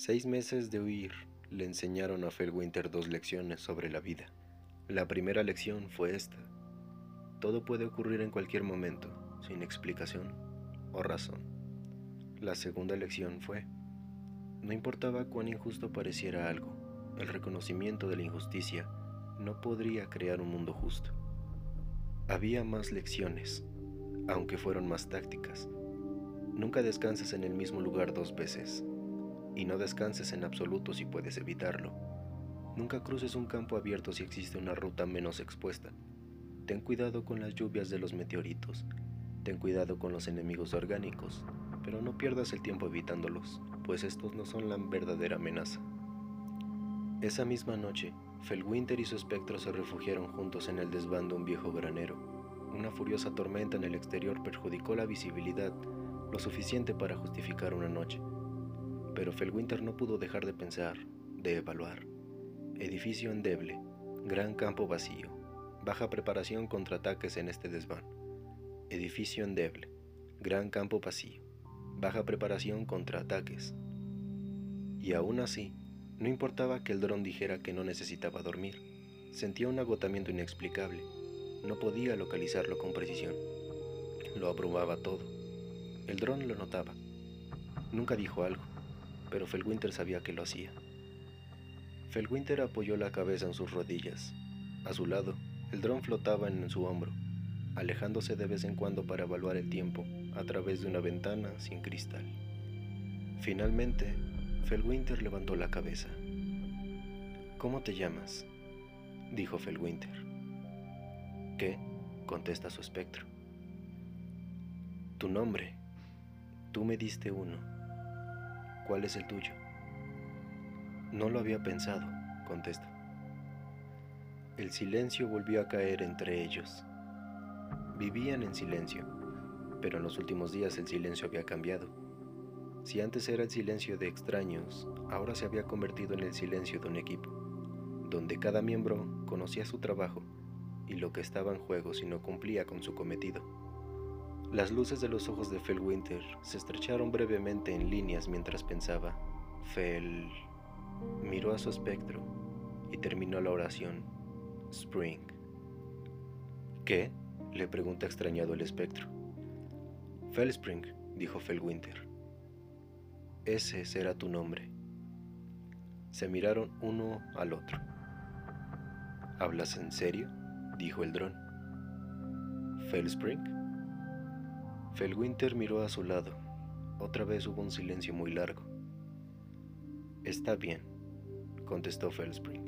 Seis meses de huir le enseñaron a Felwinter dos lecciones sobre la vida. La primera lección fue esta. Todo puede ocurrir en cualquier momento, sin explicación o razón. La segunda lección fue, no importaba cuán injusto pareciera algo, el reconocimiento de la injusticia no podría crear un mundo justo. Había más lecciones, aunque fueron más tácticas. Nunca descanses en el mismo lugar dos veces y no descanses en absoluto si puedes evitarlo. Nunca cruces un campo abierto si existe una ruta menos expuesta. Ten cuidado con las lluvias de los meteoritos. Ten cuidado con los enemigos orgánicos, pero no pierdas el tiempo evitándolos, pues estos no son la verdadera amenaza. Esa misma noche, Felwinter y su espectro se refugiaron juntos en el desván de un viejo granero. Una furiosa tormenta en el exterior perjudicó la visibilidad lo suficiente para justificar una noche pero Felwinter no pudo dejar de pensar, de evaluar. Edificio endeble, gran campo vacío, baja preparación contra ataques en este desván. Edificio endeble, gran campo vacío, baja preparación contra ataques. Y aún así, no importaba que el dron dijera que no necesitaba dormir, sentía un agotamiento inexplicable, no podía localizarlo con precisión. Lo abrumaba todo. El dron lo notaba. Nunca dijo algo pero Felwinter sabía que lo hacía. Felwinter apoyó la cabeza en sus rodillas. A su lado, el dron flotaba en su hombro, alejándose de vez en cuando para evaluar el tiempo a través de una ventana sin cristal. Finalmente, Felwinter levantó la cabeza. ¿Cómo te llamas? dijo Felwinter. ¿Qué? contesta su espectro. Tu nombre. Tú me diste uno. ¿Cuál es el tuyo? No lo había pensado, contesta. El silencio volvió a caer entre ellos. Vivían en silencio, pero en los últimos días el silencio había cambiado. Si antes era el silencio de extraños, ahora se había convertido en el silencio de un equipo, donde cada miembro conocía su trabajo y lo que estaba en juego si no cumplía con su cometido. Las luces de los ojos de Winter se estrecharon brevemente en líneas mientras pensaba. Fel miró a su espectro y terminó la oración. Spring. ¿Qué? le pregunta extrañado el espectro. Spring, dijo Winter. Ese será tu nombre. Se miraron uno al otro. ¿Hablas en serio? dijo el dron. Spring. Felwinter miró a su lado. Otra vez hubo un silencio muy largo. Está bien, contestó Fellspring.